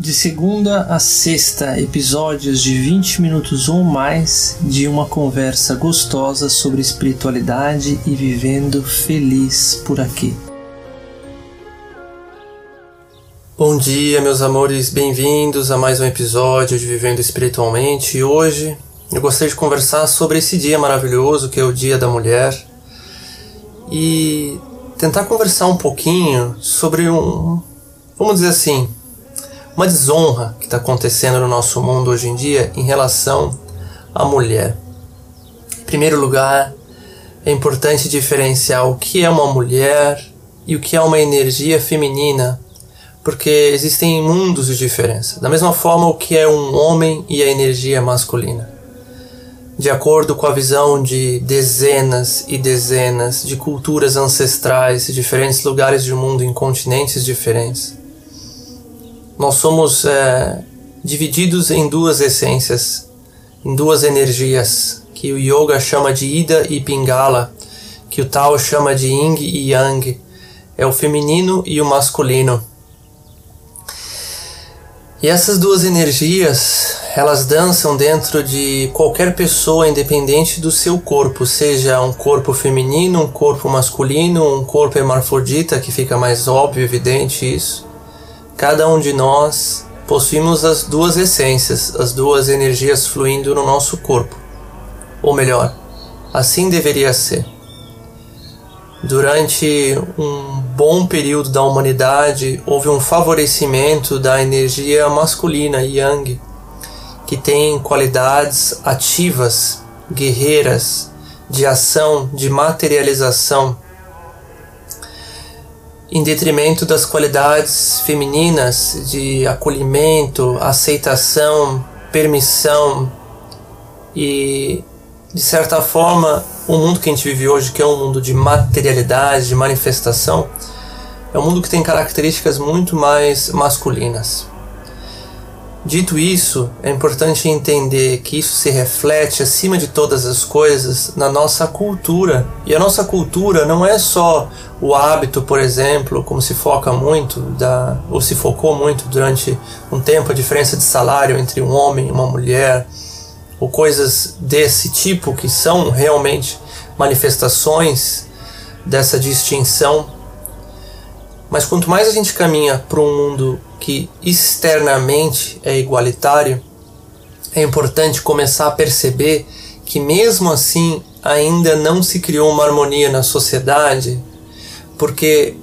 De segunda a sexta, episódios de 20 minutos ou mais de uma conversa gostosa sobre espiritualidade e vivendo feliz por aqui. Bom dia, meus amores, bem-vindos a mais um episódio de Vivendo Espiritualmente. E hoje eu gostaria de conversar sobre esse dia maravilhoso que é o Dia da Mulher e tentar conversar um pouquinho sobre um, vamos dizer assim, uma desonra que está acontecendo no nosso mundo hoje em dia em relação à mulher. Em primeiro lugar, é importante diferenciar o que é uma mulher e o que é uma energia feminina, porque existem mundos de diferença. Da mesma forma, o que é um homem e a energia masculina. De acordo com a visão de dezenas e dezenas de culturas ancestrais, de diferentes lugares do mundo, em continentes diferentes nós somos é, divididos em duas essências, em duas energias, que o Yoga chama de Ida e Pingala, que o Tao chama de Yin e Yang, é o feminino e o masculino. E essas duas energias, elas dançam dentro de qualquer pessoa, independente do seu corpo, seja um corpo feminino, um corpo masculino, um corpo hermafrodita, que fica mais óbvio, evidente isso. Cada um de nós possuímos as duas essências, as duas energias fluindo no nosso corpo. Ou melhor, assim deveria ser. Durante um bom período da humanidade, houve um favorecimento da energia masculina, Yang, que tem qualidades ativas, guerreiras, de ação, de materialização em detrimento das qualidades femininas de acolhimento, aceitação, permissão e de certa forma o mundo que a gente vive hoje, que é um mundo de materialidade, de manifestação, é um mundo que tem características muito mais masculinas. Dito isso, é importante entender que isso se reflete, acima de todas as coisas, na nossa cultura. E a nossa cultura não é só o hábito, por exemplo, como se foca muito, da, ou se focou muito durante um tempo, a diferença de salário entre um homem e uma mulher, ou coisas desse tipo que são realmente manifestações dessa distinção. Mas quanto mais a gente caminha para um mundo que externamente é igualitário, é importante começar a perceber que, mesmo assim, ainda não se criou uma harmonia na sociedade, porque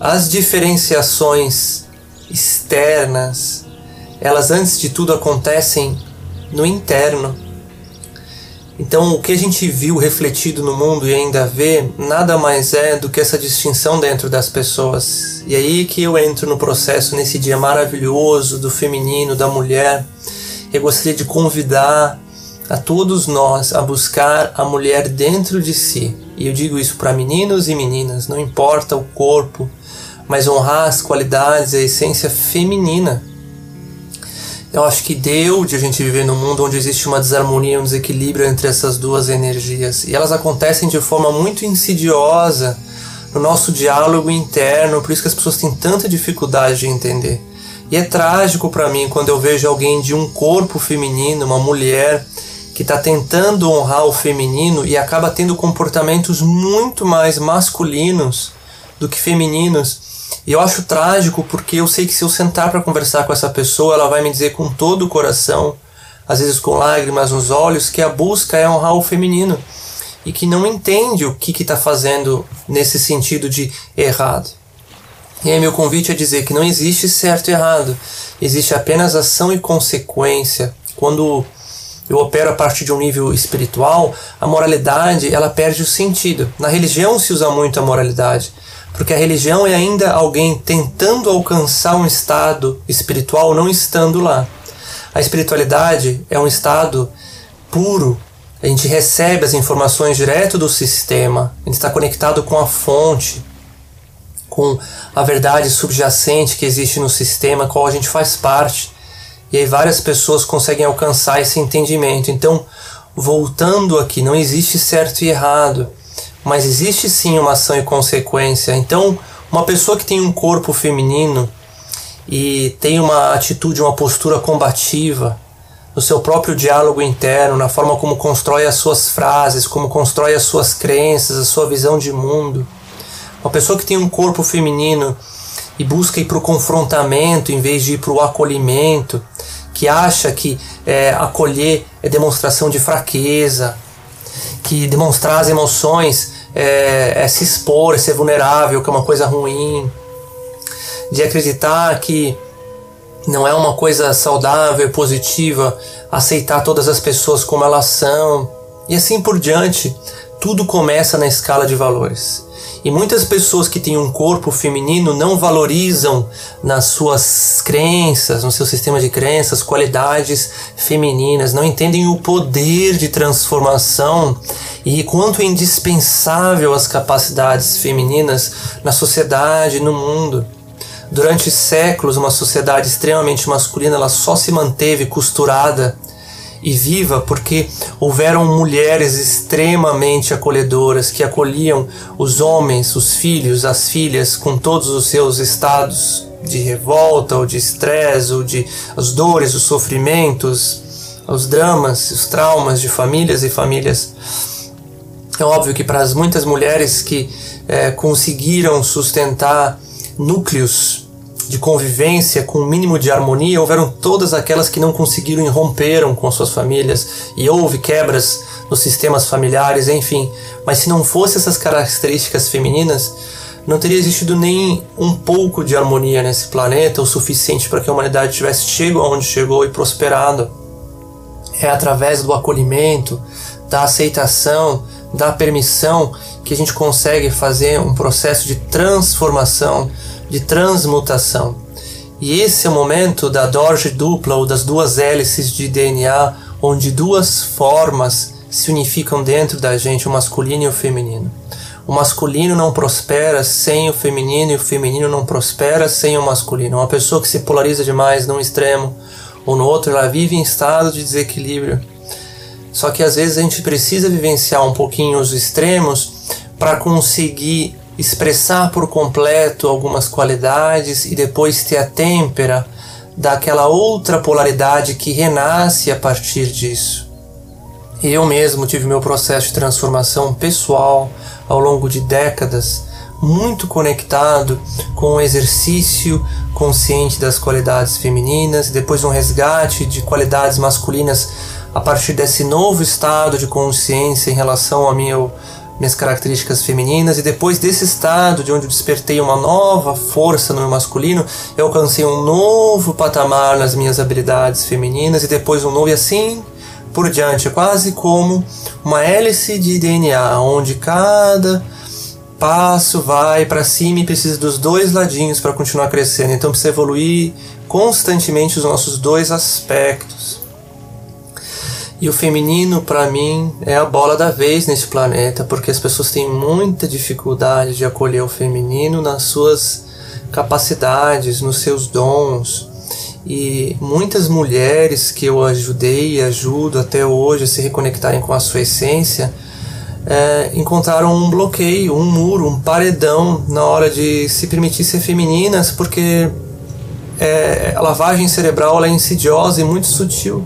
as diferenciações externas, elas antes de tudo acontecem no interno. Então, o que a gente viu refletido no mundo e ainda vê, nada mais é do que essa distinção dentro das pessoas. E aí que eu entro no processo nesse dia maravilhoso do feminino, da mulher. Eu gostaria de convidar a todos nós a buscar a mulher dentro de si. E eu digo isso para meninos e meninas, não importa o corpo, mas honrar as qualidades, a essência feminina eu acho que deu de a gente viver num mundo onde existe uma desarmonia, um desequilíbrio entre essas duas energias. E elas acontecem de forma muito insidiosa no nosso diálogo interno, por isso que as pessoas têm tanta dificuldade de entender. E é trágico para mim quando eu vejo alguém de um corpo feminino, uma mulher, que está tentando honrar o feminino e acaba tendo comportamentos muito mais masculinos do que femininos e eu acho trágico porque eu sei que se eu sentar para conversar com essa pessoa, ela vai me dizer com todo o coração, às vezes com lágrimas nos olhos, que a busca é honrar o feminino e que não entende o que está fazendo nesse sentido de errado. E aí meu convite é dizer que não existe certo e errado, existe apenas ação e consequência. Quando eu opero a partir de um nível espiritual, a moralidade ela perde o sentido. Na religião se usa muito a moralidade, porque a religião é ainda alguém tentando alcançar um estado espiritual não estando lá. A espiritualidade é um estado puro. A gente recebe as informações direto do sistema, a gente está conectado com a fonte, com a verdade subjacente que existe no sistema, qual a gente faz parte. E aí várias pessoas conseguem alcançar esse entendimento. Então, voltando aqui, não existe certo e errado mas existe sim uma ação e consequência. Então, uma pessoa que tem um corpo feminino e tem uma atitude, uma postura combativa no seu próprio diálogo interno, na forma como constrói as suas frases, como constrói as suas crenças, a sua visão de mundo. Uma pessoa que tem um corpo feminino e busca ir para o confrontamento em vez de ir para o acolhimento, que acha que é, acolher é demonstração de fraqueza, que demonstrar as emoções é, é se expor, é ser vulnerável, que é uma coisa ruim, de acreditar que não é uma coisa saudável e positiva aceitar todas as pessoas como elas são, e assim por diante. Tudo começa na escala de valores. E muitas pessoas que têm um corpo feminino não valorizam nas suas crenças, no seu sistema de crenças, qualidades femininas, não entendem o poder de transformação e quanto é indispensável as capacidades femininas na sociedade, no mundo. Durante séculos, uma sociedade extremamente masculina ela só se manteve costurada e viva porque houveram mulheres extremamente acolhedoras que acolhiam os homens, os filhos, as filhas com todos os seus estados de revolta ou de estresse ou de as dores, os sofrimentos, os dramas, os traumas de famílias e famílias. É óbvio que para as muitas mulheres que é, conseguiram sustentar núcleos de convivência com o um mínimo de harmonia, houveram todas aquelas que não conseguiram e romperam com suas famílias e houve quebras nos sistemas familiares, enfim. Mas se não fosse essas características femininas, não teria existido nem um pouco de harmonia nesse planeta o suficiente para que a humanidade tivesse chegado aonde chegou e prosperado. É através do acolhimento, da aceitação, da permissão que a gente consegue fazer um processo de transformação de transmutação. E esse é o momento da Dorje dupla ou das duas hélices de DNA, onde duas formas se unificam dentro da gente, o masculino e o feminino. O masculino não prospera sem o feminino e o feminino não prospera sem o masculino. Uma pessoa que se polariza demais num extremo ou no outro, ela vive em estado de desequilíbrio. Só que às vezes a gente precisa vivenciar um pouquinho os extremos para conseguir expressar por completo algumas qualidades e depois ter a têmpera daquela outra polaridade que renasce a partir disso. Eu mesmo tive meu processo de transformação pessoal ao longo de décadas, muito conectado com o exercício consciente das qualidades femininas, depois um resgate de qualidades masculinas a partir desse novo estado de consciência em relação ao meu minhas características femininas e depois desse estado de onde eu despertei uma nova força no meu masculino, eu alcancei um novo patamar nas minhas habilidades femininas e depois um novo e assim por diante, quase como uma hélice de DNA, onde cada passo vai para cima e precisa dos dois ladinhos para continuar crescendo. Então precisa evoluir constantemente os nossos dois aspectos. E o feminino, para mim, é a bola da vez nesse planeta, porque as pessoas têm muita dificuldade de acolher o feminino nas suas capacidades, nos seus dons. E muitas mulheres que eu ajudei e ajudo até hoje a se reconectarem com a sua essência é, encontraram um bloqueio, um muro, um paredão na hora de se permitir ser femininas, porque é, a lavagem cerebral é insidiosa e muito sutil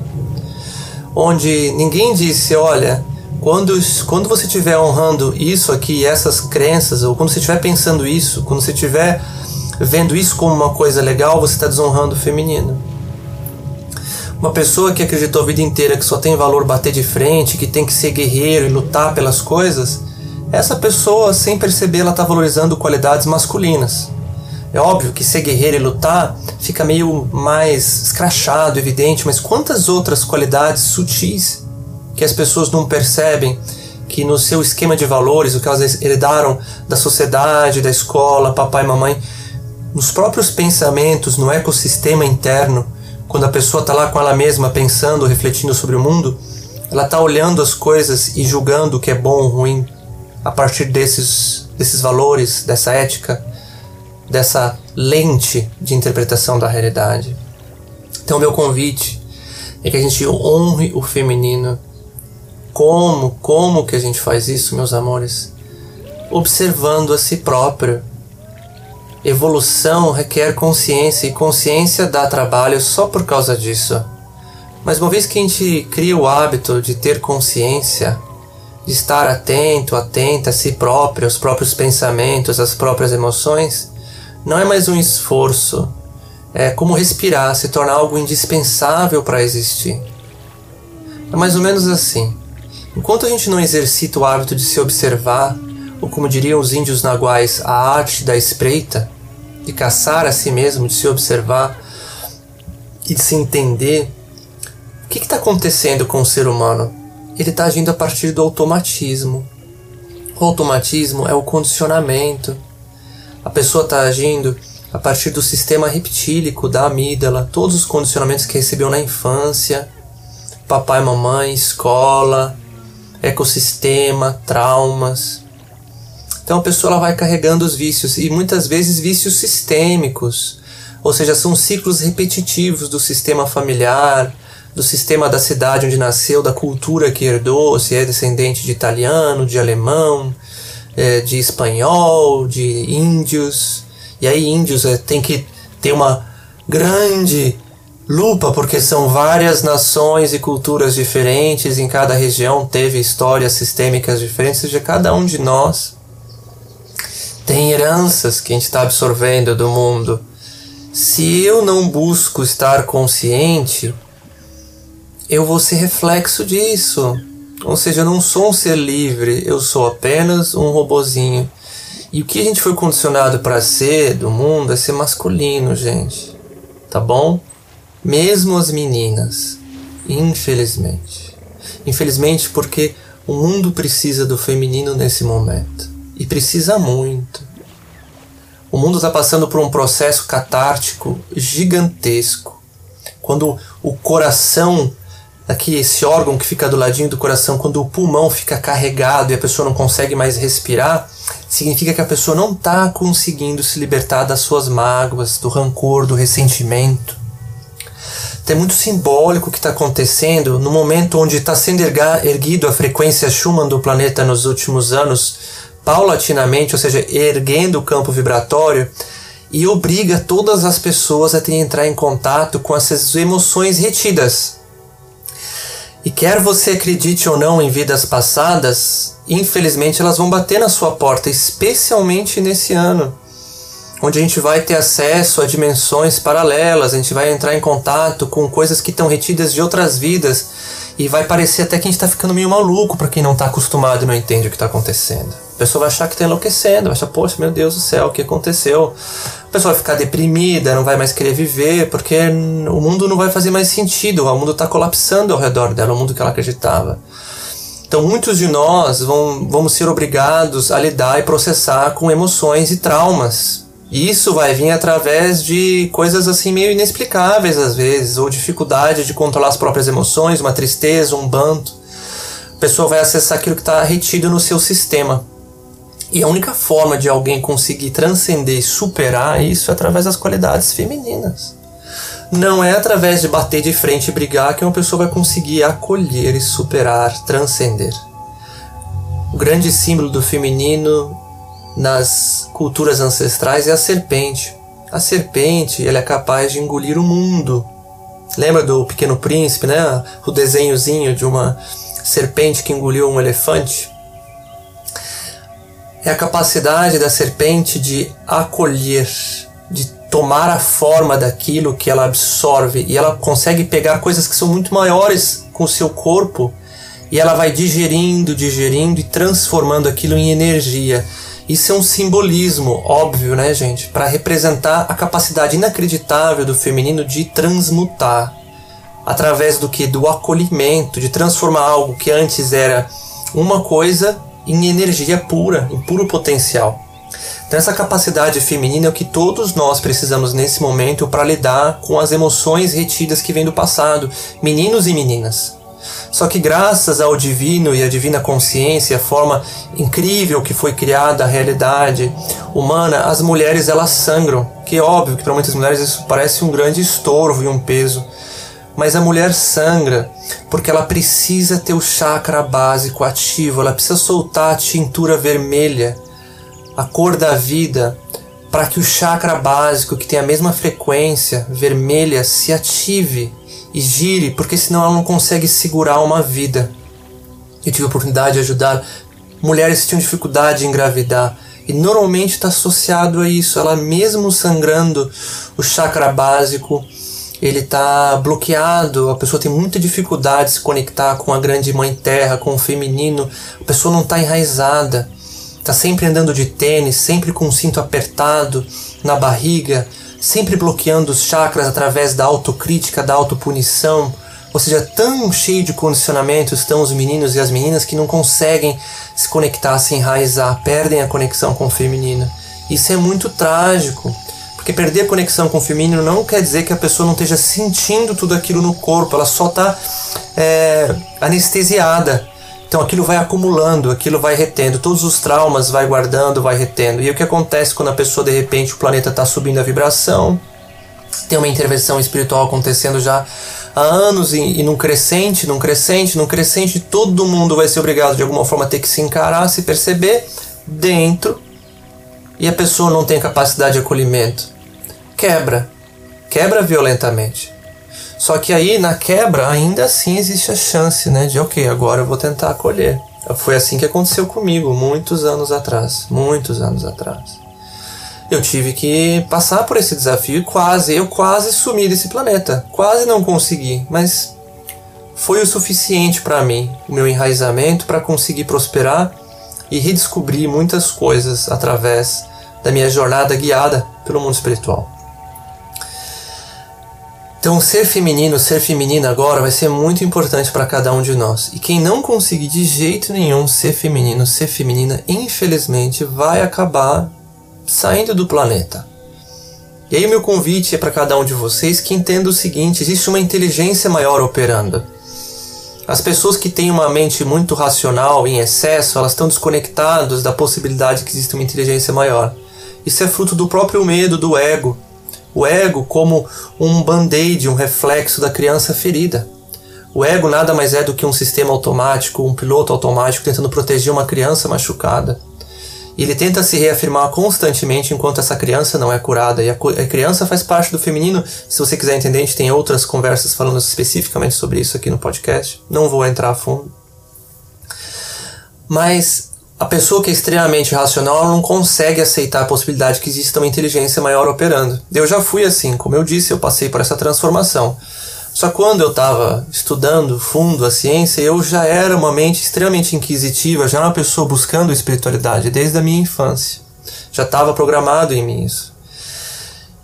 onde ninguém disse, olha, quando, quando você estiver honrando isso aqui, essas crenças, ou quando você estiver pensando isso, quando você estiver vendo isso como uma coisa legal, você está desonrando o feminino. Uma pessoa que acreditou a vida inteira que só tem valor bater de frente, que tem que ser guerreiro e lutar pelas coisas, essa pessoa, sem perceber, ela está valorizando qualidades masculinas. É óbvio que ser guerreiro e lutar fica meio mais escrachado, evidente, mas quantas outras qualidades sutis que as pessoas não percebem que no seu esquema de valores, o que elas herdaram da sociedade, da escola, papai e mamãe, nos próprios pensamentos, no ecossistema interno, quando a pessoa está lá com ela mesma pensando, refletindo sobre o mundo, ela está olhando as coisas e julgando o que é bom ou ruim a partir desses, desses valores, dessa ética dessa lente de interpretação da realidade. Então, meu convite é que a gente honre o feminino. Como, como que a gente faz isso, meus amores? Observando a si próprio. Evolução requer consciência e consciência dá trabalho só por causa disso. Mas uma vez que a gente cria o hábito de ter consciência, de estar atento, atenta a si próprio, aos próprios pensamentos, às próprias emoções, não é mais um esforço, é como respirar, se torna algo indispensável para existir. É mais ou menos assim. Enquanto a gente não exercita o hábito de se observar, ou como diriam os índios naguais, a arte da espreita, de caçar a si mesmo, de se observar e de se entender, o que está acontecendo com o ser humano? Ele está agindo a partir do automatismo. O automatismo é o condicionamento. A pessoa está agindo a partir do sistema reptílico, da amígdala, todos os condicionamentos que recebeu na infância, papai, mamãe, escola, ecossistema, traumas. Então a pessoa ela vai carregando os vícios e muitas vezes vícios sistêmicos, ou seja, são ciclos repetitivos do sistema familiar, do sistema da cidade onde nasceu, da cultura que herdou, se é descendente de italiano, de alemão, é, de espanhol, de índios. E aí índios é, tem que ter uma grande lupa porque são várias nações e culturas diferentes, em cada região teve histórias sistêmicas diferentes, seja, cada um de nós tem heranças que a gente está absorvendo do mundo. Se eu não busco estar consciente, eu vou ser reflexo disso. Ou seja, eu não sou um ser livre, eu sou apenas um robozinho. E o que a gente foi condicionado para ser do mundo é ser masculino, gente. Tá bom? Mesmo as meninas, infelizmente. Infelizmente, porque o mundo precisa do feminino nesse momento. E precisa muito. O mundo está passando por um processo catártico gigantesco. Quando o coração aqui esse órgão que fica do ladinho do coração, quando o pulmão fica carregado e a pessoa não consegue mais respirar, significa que a pessoa não está conseguindo se libertar das suas mágoas, do rancor, do ressentimento. Então é muito simbólico o que está acontecendo no momento onde está sendo erguido a frequência Schumann do planeta nos últimos anos, paulatinamente, ou seja, erguendo o campo vibratório, e obriga todas as pessoas a terem entrar em contato com essas emoções retidas e quer você acredite ou não em vidas passadas, infelizmente elas vão bater na sua porta, especialmente nesse ano, onde a gente vai ter acesso a dimensões paralelas, a gente vai entrar em contato com coisas que estão retidas de outras vidas e vai parecer até que a gente está ficando meio maluco para quem não está acostumado e não entende o que está acontecendo. A pessoa vai achar que está enlouquecendo, vai achar, poxa, meu Deus do céu, o que aconteceu? A pessoa vai ficar deprimida, não vai mais querer viver, porque o mundo não vai fazer mais sentido, o mundo está colapsando ao redor dela, o mundo que ela acreditava. Então, muitos de nós vão, vamos ser obrigados a lidar e processar com emoções e traumas. E isso vai vir através de coisas assim meio inexplicáveis às vezes, ou dificuldade de controlar as próprias emoções, uma tristeza, um banto. A pessoa vai acessar aquilo que está retido no seu sistema. E a única forma de alguém conseguir transcender e superar isso é através das qualidades femininas. Não é através de bater de frente e brigar que uma pessoa vai conseguir acolher e superar, transcender. O grande símbolo do feminino nas culturas ancestrais é a serpente. A serpente ela é capaz de engolir o mundo. Lembra do Pequeno Príncipe, né? O desenhozinho de uma serpente que engoliu um elefante? É a capacidade da serpente de acolher, de tomar a forma daquilo que ela absorve. E ela consegue pegar coisas que são muito maiores com o seu corpo e ela vai digerindo, digerindo e transformando aquilo em energia. Isso é um simbolismo óbvio, né, gente, para representar a capacidade inacreditável do feminino de transmutar. Através do que do acolhimento, de transformar algo que antes era uma coisa em energia pura, em puro potencial. Então, essa capacidade feminina é o que todos nós precisamos nesse momento para lidar com as emoções retidas que vêm do passado, meninos e meninas. Só que, graças ao divino e à divina consciência, a forma incrível que foi criada a realidade humana, as mulheres elas sangram. Que é óbvio que para muitas mulheres isso parece um grande estorvo e um peso. Mas a mulher sangra porque ela precisa ter o chakra básico ativo, ela precisa soltar a tintura vermelha, a cor da vida, para que o chakra básico, que tem a mesma frequência vermelha, se ative e gire, porque senão ela não consegue segurar uma vida. Eu tive a oportunidade de ajudar mulheres que tinham dificuldade em engravidar. E normalmente está associado a isso. Ela mesmo sangrando o chakra básico, ele está bloqueado, a pessoa tem muita dificuldade de se conectar com a grande mãe terra, com o feminino, a pessoa não está enraizada, está sempre andando de tênis, sempre com o cinto apertado na barriga, sempre bloqueando os chakras através da autocrítica, da autopunição, ou seja, tão cheio de condicionamentos estão os meninos e as meninas que não conseguem se conectar, se enraizar, perdem a conexão com o feminino. Isso é muito trágico. Porque perder a conexão com o feminino não quer dizer que a pessoa não esteja sentindo tudo aquilo no corpo, ela só está é, anestesiada. Então aquilo vai acumulando, aquilo vai retendo, todos os traumas vai guardando, vai retendo. E o que acontece quando a pessoa de repente o planeta está subindo a vibração, tem uma intervenção espiritual acontecendo já há anos e, e num crescente, num crescente, num crescente, todo mundo vai ser obrigado de alguma forma a ter que se encarar, se perceber dentro e a pessoa não tem capacidade de acolhimento quebra, quebra violentamente. Só que aí na quebra ainda assim existe a chance, né, de ok, agora eu vou tentar acolher. Foi assim que aconteceu comigo muitos anos atrás, muitos anos atrás. Eu tive que passar por esse desafio e quase, eu quase sumi desse planeta, quase não consegui, mas foi o suficiente para mim, o meu enraizamento para conseguir prosperar e redescobrir muitas coisas através da minha jornada guiada pelo mundo espiritual. Então, ser feminino, ser feminina agora vai ser muito importante para cada um de nós. E quem não conseguir de jeito nenhum ser feminino, ser feminina, infelizmente vai acabar saindo do planeta. E aí, meu convite é para cada um de vocês que entenda o seguinte: existe uma inteligência maior operando. As pessoas que têm uma mente muito racional em excesso, elas estão desconectadas da possibilidade que existe uma inteligência maior. Isso é fruto do próprio medo, do ego, o ego como um band-aid, um reflexo da criança ferida. O ego nada mais é do que um sistema automático, um piloto automático tentando proteger uma criança machucada. E ele tenta se reafirmar constantemente enquanto essa criança não é curada. E a, a criança faz parte do feminino. Se você quiser entender, a gente tem outras conversas falando especificamente sobre isso aqui no podcast. Não vou entrar a fundo. Mas a pessoa que é extremamente racional não consegue aceitar a possibilidade que exista uma inteligência maior operando. Eu já fui assim, como eu disse, eu passei por essa transformação. Só quando eu estava estudando fundo a ciência, eu já era uma mente extremamente inquisitiva, já era uma pessoa buscando espiritualidade desde a minha infância. Já estava programado em mim isso.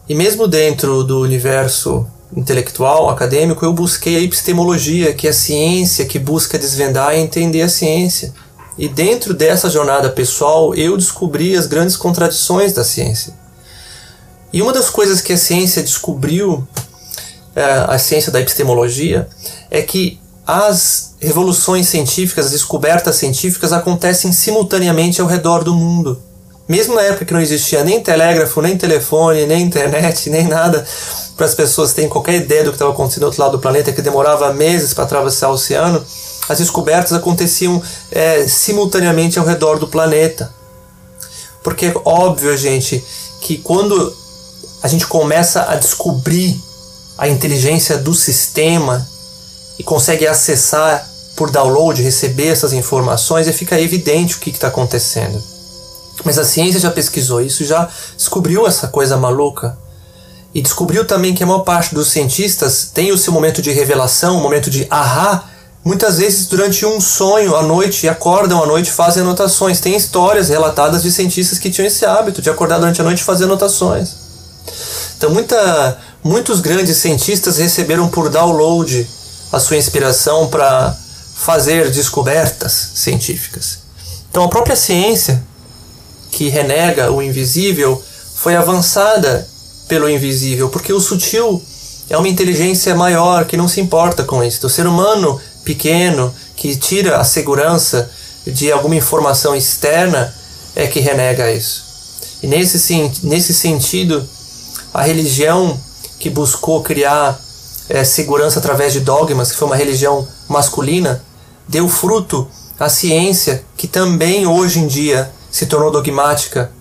E mesmo dentro do universo intelectual, acadêmico, eu busquei a epistemologia, que é a ciência que busca desvendar e entender a ciência. E dentro dessa jornada pessoal, eu descobri as grandes contradições da ciência. E uma das coisas que a ciência descobriu, é, a ciência da epistemologia, é que as revoluções científicas, as descobertas científicas acontecem simultaneamente ao redor do mundo. Mesmo na época que não existia nem telégrafo, nem telefone, nem internet, nem nada para as pessoas terem qualquer ideia do que estava acontecendo do outro lado do planeta, que demorava meses para atravessar o oceano, as descobertas aconteciam é, simultaneamente ao redor do planeta. Porque é óbvio, gente, que quando a gente começa a descobrir a inteligência do sistema e consegue acessar por download, receber essas informações, e fica evidente o que está acontecendo. Mas a ciência já pesquisou isso, já descobriu essa coisa maluca. E descobriu também que a maior parte dos cientistas tem o seu momento de revelação, um momento de ahá, Muitas vezes, durante um sonho à noite, acordam à noite fazem anotações. Tem histórias relatadas de cientistas que tinham esse hábito de acordar durante a noite e fazer anotações. Então, muita, muitos grandes cientistas receberam por download a sua inspiração para fazer descobertas científicas. Então, a própria ciência, que renega o invisível, foi avançada pelo invisível, porque o sutil é uma inteligência maior que não se importa com isso. O ser humano pequeno que tira a segurança de alguma informação externa é que renega isso. E nesse, nesse sentido, a religião que buscou criar é, segurança através de dogmas, que foi uma religião masculina, deu fruto à ciência que também hoje em dia se tornou dogmática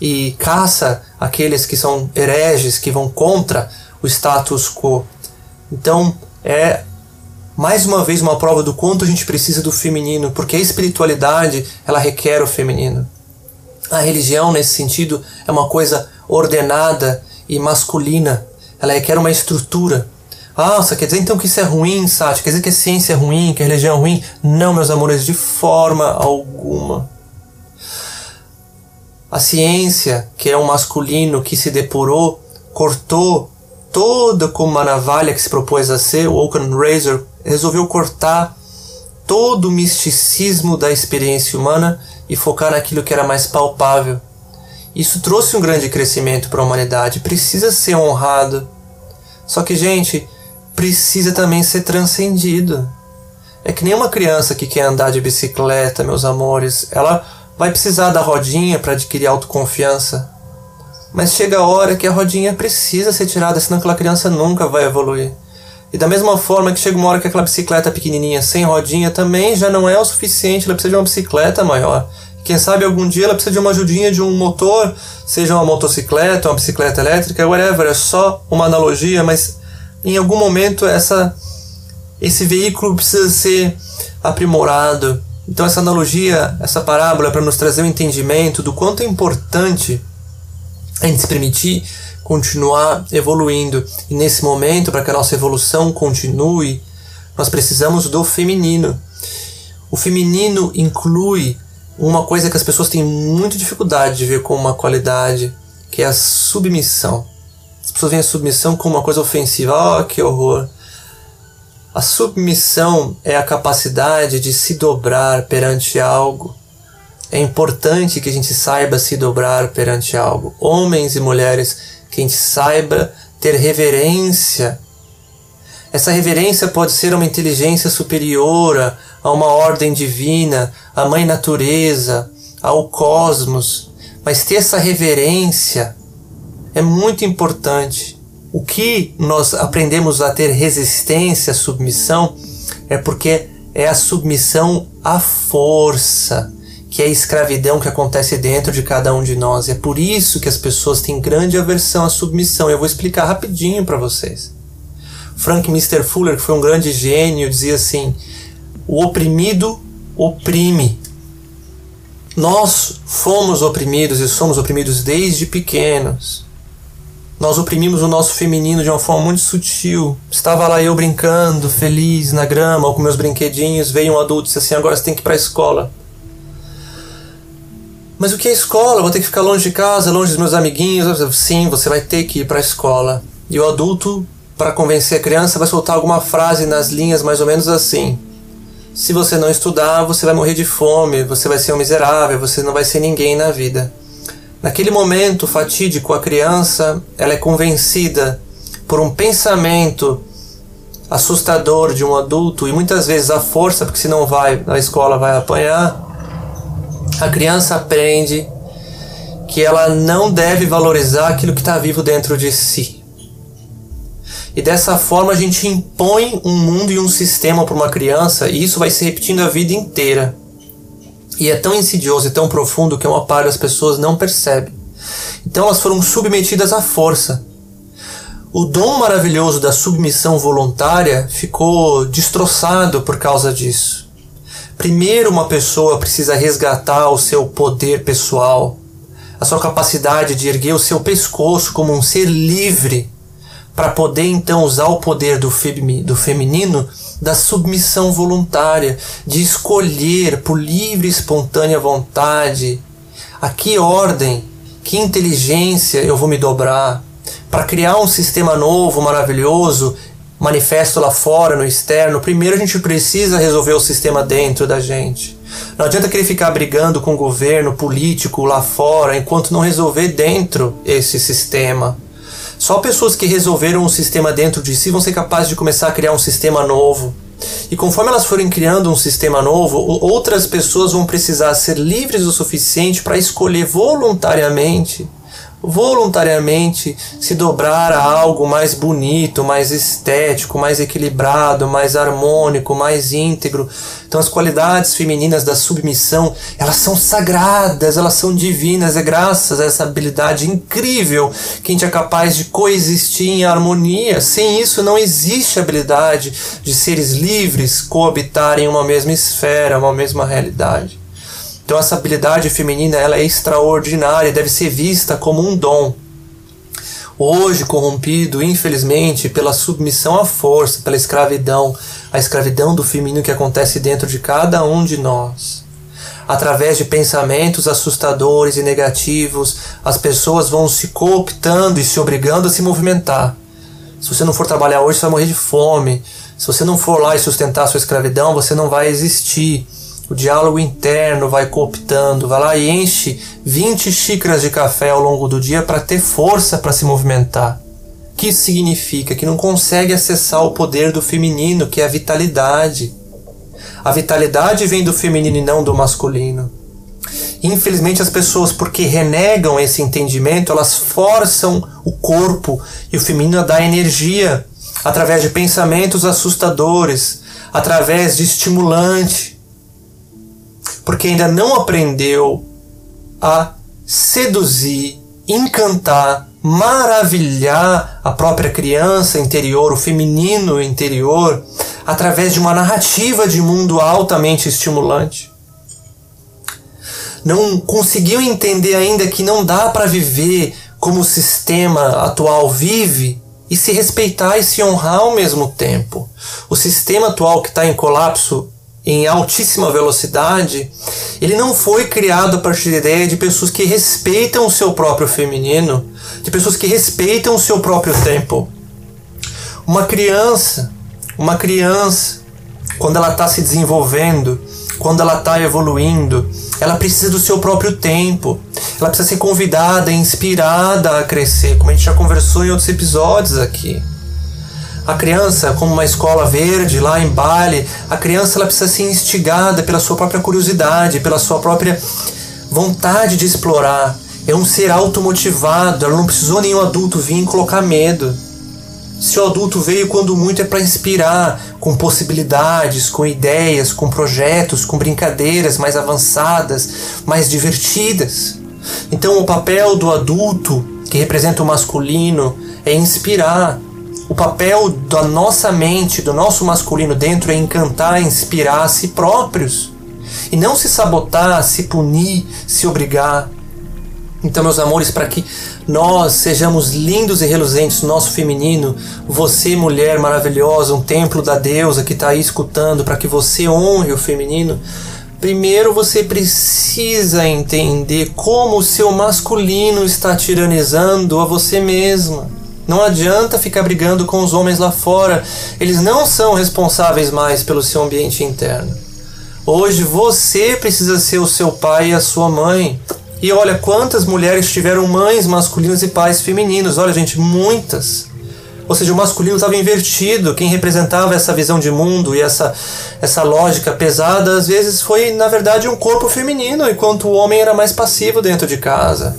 e caça aqueles que são hereges, que vão contra o status quo. Então, é mais uma vez uma prova do quanto a gente precisa do feminino, porque a espiritualidade, ela requer o feminino. A religião, nesse sentido, é uma coisa ordenada e masculina. Ela requer uma estrutura. Nossa, quer dizer então que isso é ruim, Sati? Quer dizer que a ciência é ruim, que a religião é ruim? Não, meus amores, de forma alguma. A ciência, que é um masculino que se depurou, cortou toda como uma navalha que se propôs a ser, o Oaken Razor, resolveu cortar todo o misticismo da experiência humana e focar naquilo que era mais palpável. Isso trouxe um grande crescimento para a humanidade, precisa ser honrado. Só que, gente, precisa também ser transcendido. É que nem uma criança que quer andar de bicicleta, meus amores, ela vai precisar da rodinha para adquirir autoconfiança. Mas chega a hora que a rodinha precisa ser tirada, senão aquela criança nunca vai evoluir. E da mesma forma que chega uma hora que aquela bicicleta pequenininha sem rodinha também já não é o suficiente, ela precisa de uma bicicleta maior. Quem sabe algum dia ela precisa de uma ajudinha de um motor, seja uma motocicleta, uma bicicleta elétrica, whatever, é só uma analogia, mas em algum momento essa esse veículo precisa ser aprimorado. Então essa analogia, essa parábola é para nos trazer um entendimento do quanto é importante a gente se permitir continuar evoluindo. E nesse momento, para que a nossa evolução continue, nós precisamos do feminino. O feminino inclui uma coisa que as pessoas têm muita dificuldade de ver como uma qualidade, que é a submissão. As pessoas veem a submissão como uma coisa ofensiva. Oh, que horror! A submissão é a capacidade de se dobrar perante algo. É importante que a gente saiba se dobrar perante algo. Homens e mulheres, que a gente saiba ter reverência. Essa reverência pode ser uma inteligência superior a uma ordem divina, à mãe natureza, ao cosmos. Mas ter essa reverência é muito importante. O que nós aprendemos a ter resistência à submissão é porque é a submissão à força, que é a escravidão que acontece dentro de cada um de nós. É por isso que as pessoas têm grande aversão à submissão. Eu vou explicar rapidinho para vocês. Frank Mr. Fuller, que foi um grande gênio, dizia assim: o oprimido oprime. Nós fomos oprimidos e somos oprimidos desde pequenos. Nós oprimimos o nosso feminino de uma forma muito sutil. Estava lá eu brincando, feliz, na grama, ou com meus brinquedinhos, veio um adulto e disse assim: agora você tem que ir para a escola. Mas o que é escola? vou ter que ficar longe de casa, longe dos meus amiguinhos. Sim, você vai ter que ir para a escola. E o adulto, para convencer a criança, vai soltar alguma frase nas linhas mais ou menos assim: Se você não estudar, você vai morrer de fome, você vai ser um miserável, você não vai ser ninguém na vida. Naquele momento fatídico, a criança ela é convencida por um pensamento assustador de um adulto e muitas vezes a força, porque se não vai na escola vai apanhar. A criança aprende que ela não deve valorizar aquilo que está vivo dentro de si. E dessa forma a gente impõe um mundo e um sistema para uma criança e isso vai se repetindo a vida inteira. E é tão insidioso e tão profundo que uma parte das pessoas não percebe. Então elas foram submetidas à força. O dom maravilhoso da submissão voluntária ficou destroçado por causa disso. Primeiro, uma pessoa precisa resgatar o seu poder pessoal, a sua capacidade de erguer o seu pescoço como um ser livre, para poder então usar o poder do, feminino da submissão voluntária, de escolher por livre e espontânea vontade a que ordem, que inteligência eu vou me dobrar? Para criar um sistema novo, maravilhoso, manifesto lá fora, no externo. Primeiro a gente precisa resolver o sistema dentro da gente. Não adianta querer ficar brigando com o governo político lá fora enquanto não resolver dentro esse sistema. Só pessoas que resolveram um sistema dentro de si vão ser capazes de começar a criar um sistema novo. E conforme elas forem criando um sistema novo, outras pessoas vão precisar ser livres o suficiente para escolher voluntariamente voluntariamente se dobrar a algo mais bonito, mais estético, mais equilibrado, mais harmônico, mais íntegro. Então as qualidades femininas da submissão, elas são sagradas, elas são divinas, é graças a essa habilidade incrível que a gente é capaz de coexistir em harmonia. Sem isso não existe habilidade de seres livres coabitarem uma mesma esfera, uma mesma realidade. Então essa habilidade feminina ela é extraordinária, deve ser vista como um dom. Hoje corrompido, infelizmente, pela submissão à força, pela escravidão, a escravidão do feminino que acontece dentro de cada um de nós. Através de pensamentos assustadores e negativos, as pessoas vão se cooptando e se obrigando a se movimentar. Se você não for trabalhar hoje, você vai morrer de fome. Se você não for lá e sustentar a sua escravidão, você não vai existir. O diálogo interno vai cooptando, vai lá e enche 20 xícaras de café ao longo do dia para ter força para se movimentar. Que significa? Que não consegue acessar o poder do feminino, que é a vitalidade. A vitalidade vem do feminino e não do masculino. Infelizmente, as pessoas, porque renegam esse entendimento, elas forçam o corpo e o feminino a dar energia através de pensamentos assustadores, através de estimulante, porque ainda não aprendeu a seduzir, encantar, maravilhar a própria criança interior, o feminino interior, através de uma narrativa de mundo altamente estimulante. Não conseguiu entender ainda que não dá para viver como o sistema atual vive e se respeitar e se honrar ao mesmo tempo. O sistema atual que está em colapso em altíssima velocidade, ele não foi criado a partir da ideia de pessoas que respeitam o seu próprio feminino, de pessoas que respeitam o seu próprio tempo. Uma criança, uma criança, quando ela está se desenvolvendo, quando ela está evoluindo, ela precisa do seu próprio tempo. Ela precisa ser convidada, inspirada a crescer, como a gente já conversou em outros episódios aqui. A criança, como uma escola verde lá em Bali, a criança ela precisa ser instigada pela sua própria curiosidade, pela sua própria vontade de explorar. É um ser automotivado, ela não precisou nenhum adulto vir e colocar medo. Se o adulto veio quando muito é para inspirar, com possibilidades, com ideias, com projetos, com brincadeiras mais avançadas, mais divertidas. Então o papel do adulto, que representa o masculino, é inspirar, o papel da nossa mente, do nosso masculino dentro é encantar, inspirar a si próprios. E não se sabotar, se punir, se obrigar. Então, meus amores, para que nós sejamos lindos e reluzentes no nosso feminino, você, mulher maravilhosa, um templo da deusa que está aí escutando, para que você honre o feminino, primeiro você precisa entender como o seu masculino está tiranizando a você mesma. Não adianta ficar brigando com os homens lá fora, eles não são responsáveis mais pelo seu ambiente interno. Hoje você precisa ser o seu pai e a sua mãe. E olha quantas mulheres tiveram mães masculinas e pais femininos. Olha, gente, muitas. Ou seja, o masculino estava invertido. Quem representava essa visão de mundo e essa, essa lógica pesada, às vezes foi, na verdade, um corpo feminino, enquanto o homem era mais passivo dentro de casa.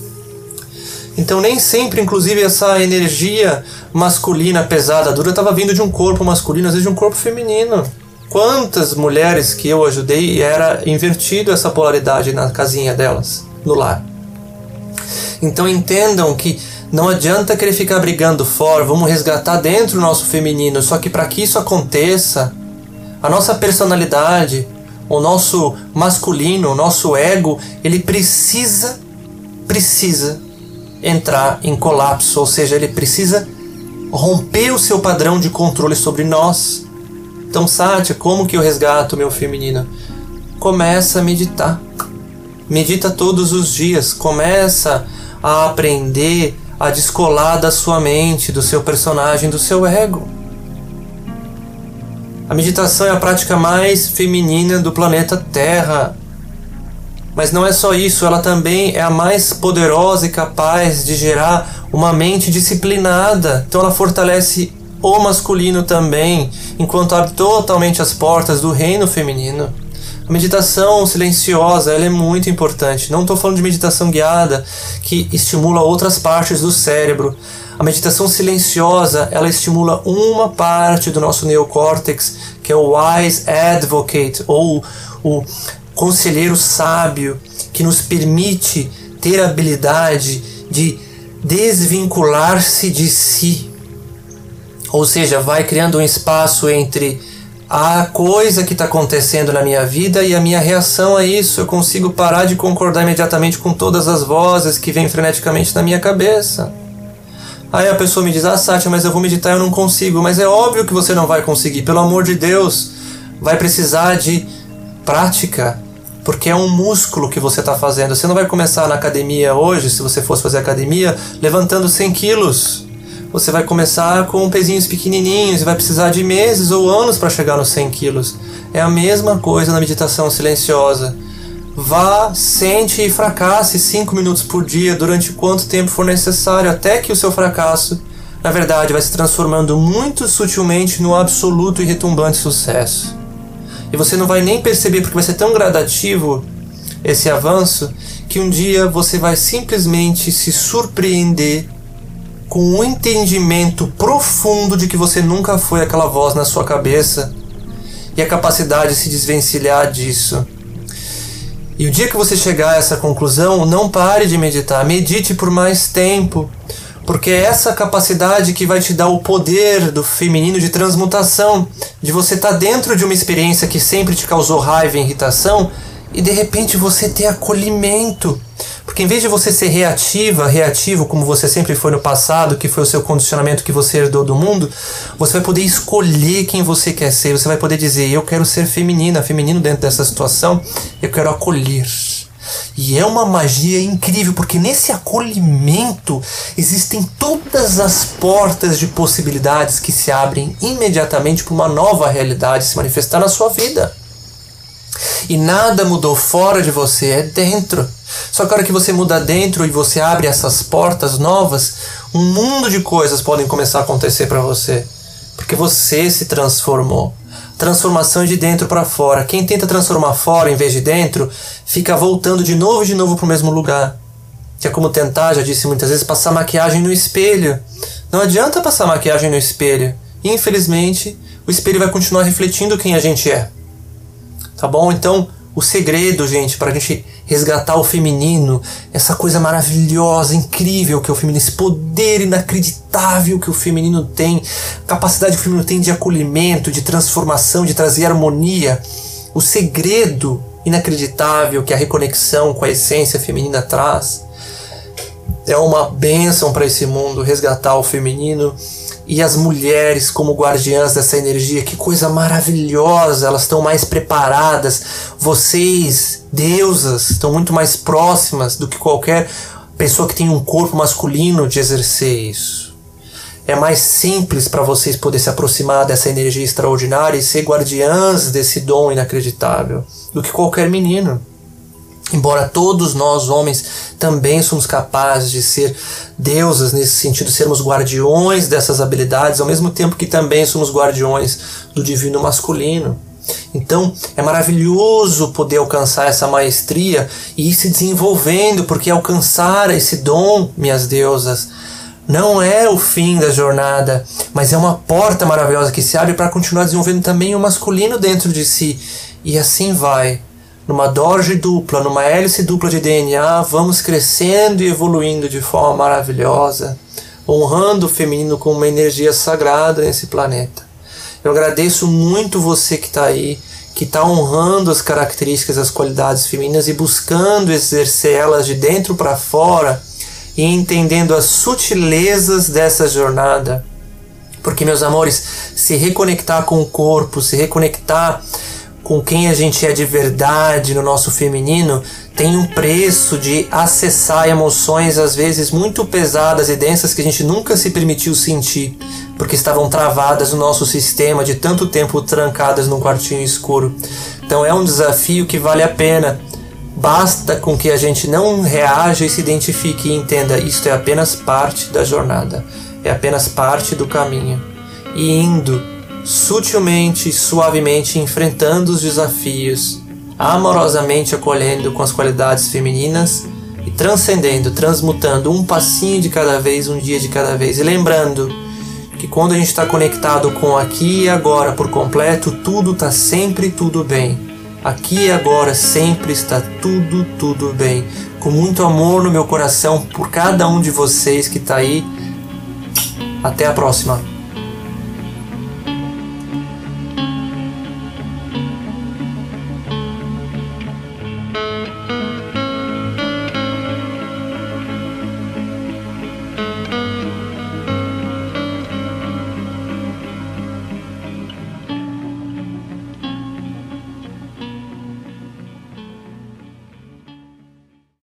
Então nem sempre, inclusive, essa energia masculina pesada, dura, estava vindo de um corpo masculino, às vezes de um corpo feminino. Quantas mulheres que eu ajudei era invertido essa polaridade na casinha delas, no lar. Então entendam que não adianta querer ficar brigando fora, vamos resgatar dentro o nosso feminino. Só que para que isso aconteça, a nossa personalidade, o nosso masculino, o nosso ego, ele precisa, precisa entrar em colapso, ou seja, ele precisa romper o seu padrão de controle sobre nós. Então, Sátia, como que eu resgato meu feminino? Começa a meditar. Medita todos os dias, começa a aprender a descolar da sua mente, do seu personagem, do seu ego. A meditação é a prática mais feminina do planeta Terra. Mas não é só isso, ela também é a mais poderosa e capaz de gerar uma mente disciplinada. Então ela fortalece o masculino também, enquanto abre totalmente as portas do reino feminino. A meditação silenciosa ela é muito importante. Não estou falando de meditação guiada que estimula outras partes do cérebro. A meditação silenciosa ela estimula uma parte do nosso neocórtex, que é o wise advocate ou o conselheiro sábio, que nos permite ter a habilidade de desvincular-se de si. Ou seja, vai criando um espaço entre a coisa que está acontecendo na minha vida e a minha reação a isso. Eu consigo parar de concordar imediatamente com todas as vozes que vêm freneticamente na minha cabeça. Aí a pessoa me diz: Ah, Sátia, mas eu vou meditar, eu não consigo. Mas é óbvio que você não vai conseguir, pelo amor de Deus. Vai precisar de prática, porque é um músculo que você está fazendo. Você não vai começar na academia hoje, se você fosse fazer academia, levantando 100 quilos você vai começar com pezinhos pequenininhos e vai precisar de meses ou anos para chegar nos 100 quilos. É a mesma coisa na meditação silenciosa. Vá, sente e fracasse 5 minutos por dia durante quanto tempo for necessário, até que o seu fracasso, na verdade, vai se transformando muito sutilmente no absoluto e retumbante sucesso. E você não vai nem perceber porque vai ser tão gradativo esse avanço que um dia você vai simplesmente se surpreender com um entendimento profundo de que você nunca foi aquela voz na sua cabeça e a capacidade de se desvencilhar disso. E o dia que você chegar a essa conclusão, não pare de meditar, medite por mais tempo, porque é essa capacidade que vai te dar o poder do feminino de transmutação, de você estar tá dentro de uma experiência que sempre te causou raiva e irritação e de repente você ter acolhimento porque em vez de você ser reativa, reativo, como você sempre foi no passado, que foi o seu condicionamento que você herdou do mundo, você vai poder escolher quem você quer ser. Você vai poder dizer: Eu quero ser feminina, feminino dentro dessa situação, eu quero acolher. E é uma magia incrível, porque nesse acolhimento existem todas as portas de possibilidades que se abrem imediatamente para uma nova realidade se manifestar na sua vida. E nada mudou fora de você, é dentro. Só que a hora que você muda dentro e você abre essas portas novas, um mundo de coisas podem começar a acontecer para você. Porque você se transformou. Transformação de dentro para fora. Quem tenta transformar fora em vez de dentro, fica voltando de novo e de novo para o mesmo lugar. Que é como tentar, já disse muitas vezes, passar maquiagem no espelho. Não adianta passar maquiagem no espelho. Infelizmente, o espelho vai continuar refletindo quem a gente é. Tá bom? Então, o segredo, gente, para a gente resgatar o feminino, essa coisa maravilhosa, incrível que é o feminino, esse poder inacreditável que o feminino tem, capacidade que o feminino tem de acolhimento, de transformação, de trazer harmonia, o segredo inacreditável que a reconexão com a essência feminina traz. É uma bênção para esse mundo resgatar o feminino e as mulheres como guardiãs dessa energia. Que coisa maravilhosa! Elas estão mais preparadas. Vocês, deusas, estão muito mais próximas do que qualquer pessoa que tem um corpo masculino de exercer isso. É mais simples para vocês poder se aproximar dessa energia extraordinária e ser guardiãs desse dom inacreditável do que qualquer menino. Embora todos nós, homens, também somos capazes de ser deusas nesse sentido, sermos guardiões dessas habilidades, ao mesmo tempo que também somos guardiões do divino masculino. Então é maravilhoso poder alcançar essa maestria e ir se desenvolvendo, porque alcançar esse dom, minhas deusas, não é o fim da jornada, mas é uma porta maravilhosa que se abre para continuar desenvolvendo também o masculino dentro de si. E assim vai numa dorje dupla, numa hélice dupla de DNA, vamos crescendo e evoluindo de forma maravilhosa, honrando o feminino com uma energia sagrada nesse planeta. Eu agradeço muito você que está aí, que está honrando as características, as qualidades femininas e buscando exercê-las de dentro para fora e entendendo as sutilezas dessa jornada. Porque, meus amores, se reconectar com o corpo, se reconectar com quem a gente é de verdade no nosso feminino tem um preço de acessar emoções às vezes muito pesadas e densas que a gente nunca se permitiu sentir, porque estavam travadas no nosso sistema de tanto tempo trancadas num quartinho escuro. Então é um desafio que vale a pena. Basta com que a gente não reaja e se identifique e entenda isto é apenas parte da jornada, é apenas parte do caminho. E indo sutilmente suavemente enfrentando os desafios, amorosamente acolhendo com as qualidades femininas e transcendendo, transmutando um passinho de cada vez, um dia de cada vez. E lembrando que quando a gente está conectado com aqui e agora por completo, tudo está sempre tudo bem. Aqui e agora sempre está tudo, tudo bem. Com muito amor no meu coração por cada um de vocês que está aí. Até a próxima.